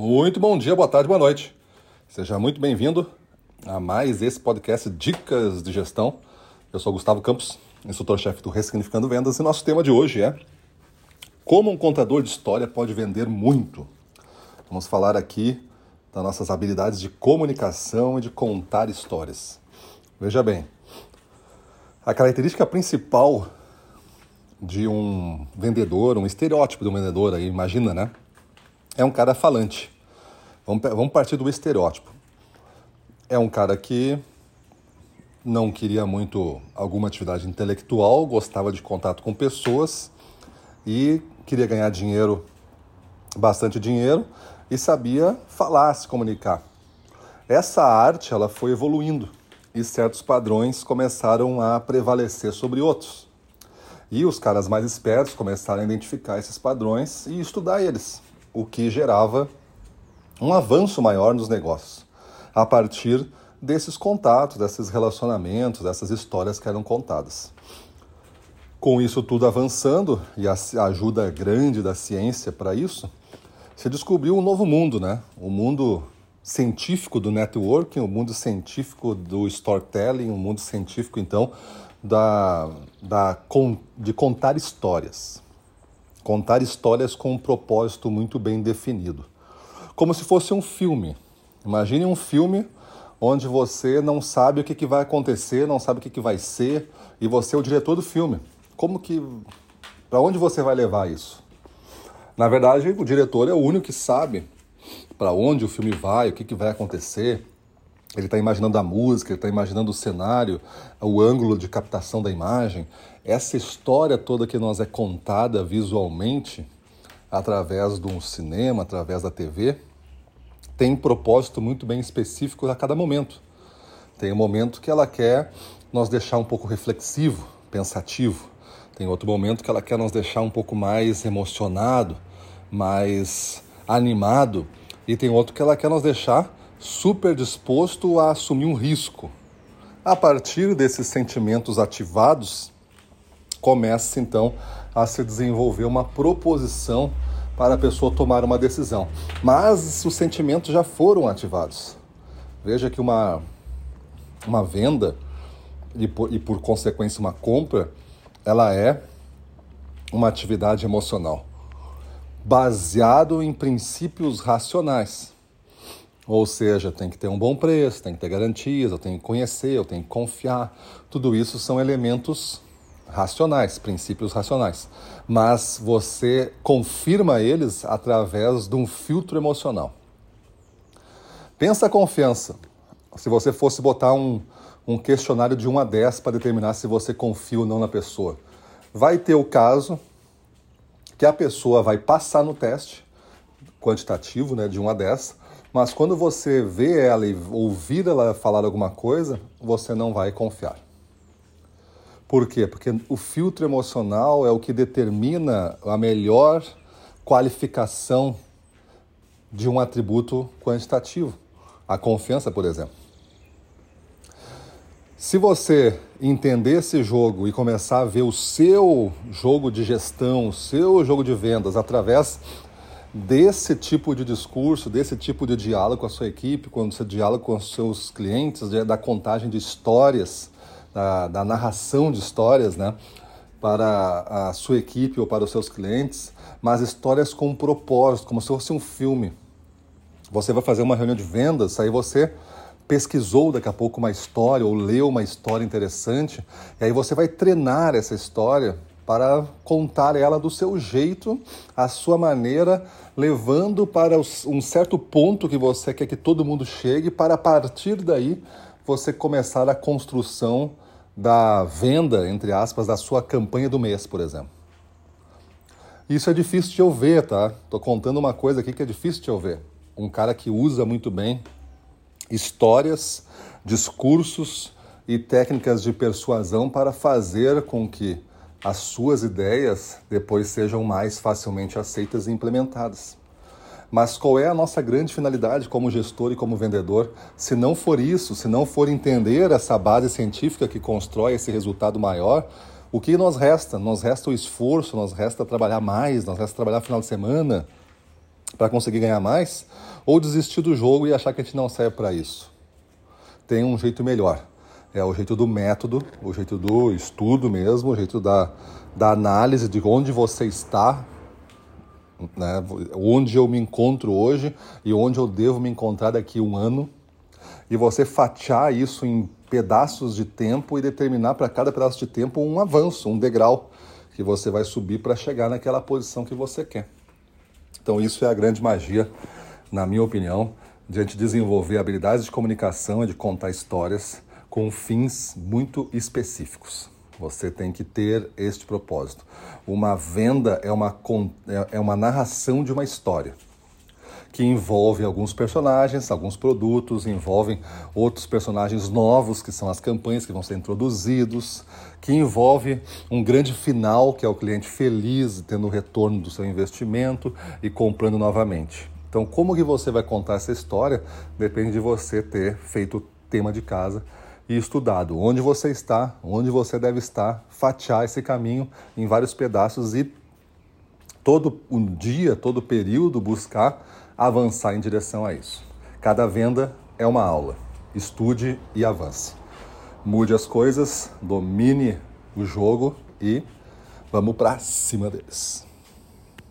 Muito bom dia, boa tarde, boa noite. Seja muito bem-vindo a mais esse podcast Dicas de Gestão. Eu sou Gustavo Campos, instrutor-chefe do Ressignificando Vendas, e nosso tema de hoje é Como um contador de história pode vender muito. Vamos falar aqui das nossas habilidades de comunicação e de contar histórias. Veja bem, a característica principal de um vendedor, um estereótipo de um vendedor aí, imagina, né? É um cara falante. Vamos, vamos partir do estereótipo. É um cara que não queria muito alguma atividade intelectual, gostava de contato com pessoas e queria ganhar dinheiro, bastante dinheiro, e sabia falar, se comunicar. Essa arte ela foi evoluindo e certos padrões começaram a prevalecer sobre outros. E os caras mais espertos começaram a identificar esses padrões e estudar eles o que gerava um avanço maior nos negócios, a partir desses contatos, desses relacionamentos, dessas histórias que eram contadas. Com isso tudo avançando e a ajuda grande da ciência para isso, se descobriu um novo mundo, né? O mundo científico do networking, o mundo científico do storytelling, o mundo científico então da, da de contar histórias. Contar histórias com um propósito muito bem definido. Como se fosse um filme. Imagine um filme onde você não sabe o que, que vai acontecer, não sabe o que, que vai ser, e você é o diretor do filme. Como que. Para onde você vai levar isso? Na verdade, o diretor é o único que sabe para onde o filme vai, o que, que vai acontecer. Ele está imaginando a música, ele está imaginando o cenário, o ângulo de captação da imagem essa história toda que nós é contada visualmente através de um cinema, através da TV, tem um propósito muito bem específico a cada momento. Tem um momento que ela quer nos deixar um pouco reflexivo, pensativo. Tem outro momento que ela quer nos deixar um pouco mais emocionado, mais animado. E tem outro que ela quer nos deixar super disposto a assumir um risco. A partir desses sentimentos ativados, começa então a se desenvolver uma proposição para a pessoa tomar uma decisão. Mas os sentimentos já foram ativados. Veja que uma, uma venda e por, e por consequência uma compra, ela é uma atividade emocional baseado em princípios racionais. Ou seja, tem que ter um bom preço, tem que ter garantias, eu tenho que conhecer, eu tenho que confiar. Tudo isso são elementos racionais, princípios racionais, mas você confirma eles através de um filtro emocional. Pensa a confiança. Se você fosse botar um, um questionário de 1 a 10 para determinar se você confia ou não na pessoa, vai ter o caso que a pessoa vai passar no teste quantitativo, né, de 1 a 10, mas quando você vê ela e ouvir ela falar alguma coisa, você não vai confiar. Por quê? Porque o filtro emocional é o que determina a melhor qualificação de um atributo quantitativo. A confiança, por exemplo. Se você entender esse jogo e começar a ver o seu jogo de gestão, o seu jogo de vendas através desse tipo de discurso, desse tipo de diálogo com a sua equipe, quando você dialoga com os seus clientes, da contagem de histórias, da, da narração de histórias, né? Para a sua equipe ou para os seus clientes, mas histórias com um propósito, como se fosse um filme. Você vai fazer uma reunião de vendas, aí você pesquisou daqui a pouco uma história ou leu uma história interessante, e aí você vai treinar essa história para contar ela do seu jeito, à sua maneira, levando para um certo ponto que você quer que todo mundo chegue, para a partir daí você começar a construção da venda, entre aspas, da sua campanha do mês, por exemplo. Isso é difícil de eu ver, tá? Tô contando uma coisa aqui que é difícil de eu ver. Um cara que usa muito bem histórias, discursos e técnicas de persuasão para fazer com que as suas ideias depois sejam mais facilmente aceitas e implementadas. Mas qual é a nossa grande finalidade como gestor e como vendedor? Se não for isso, se não for entender essa base científica que constrói esse resultado maior, o que nos resta? Nos resta o esforço, nos resta trabalhar mais, nos resta trabalhar final de semana, para conseguir ganhar mais, ou desistir do jogo e achar que a gente não serve para isso. Tem um jeito melhor. É o jeito do método, o jeito do estudo mesmo, o jeito da, da análise de onde você está, né? onde eu me encontro hoje e onde eu devo me encontrar daqui um ano, e você fatiar isso em pedaços de tempo e determinar para cada pedaço de tempo um avanço, um degrau que você vai subir para chegar naquela posição que você quer. Então, isso é a grande magia, na minha opinião, de a gente desenvolver habilidades de comunicação e de contar histórias com fins muito específicos. Você tem que ter este propósito. Uma venda é uma, é, é uma narração de uma história que envolve alguns personagens, alguns produtos, envolvem outros personagens novos, que são as campanhas que vão ser introduzidos, que envolve um grande final, que é o cliente feliz, tendo o retorno do seu investimento e comprando novamente. Então, como que você vai contar essa história depende de você ter feito o tema de casa e estudado onde você está, onde você deve estar, fatiar esse caminho em vários pedaços e todo um dia, todo período buscar avançar em direção a isso. Cada venda é uma aula. Estude e avance. Mude as coisas, domine o jogo e vamos para cima deles.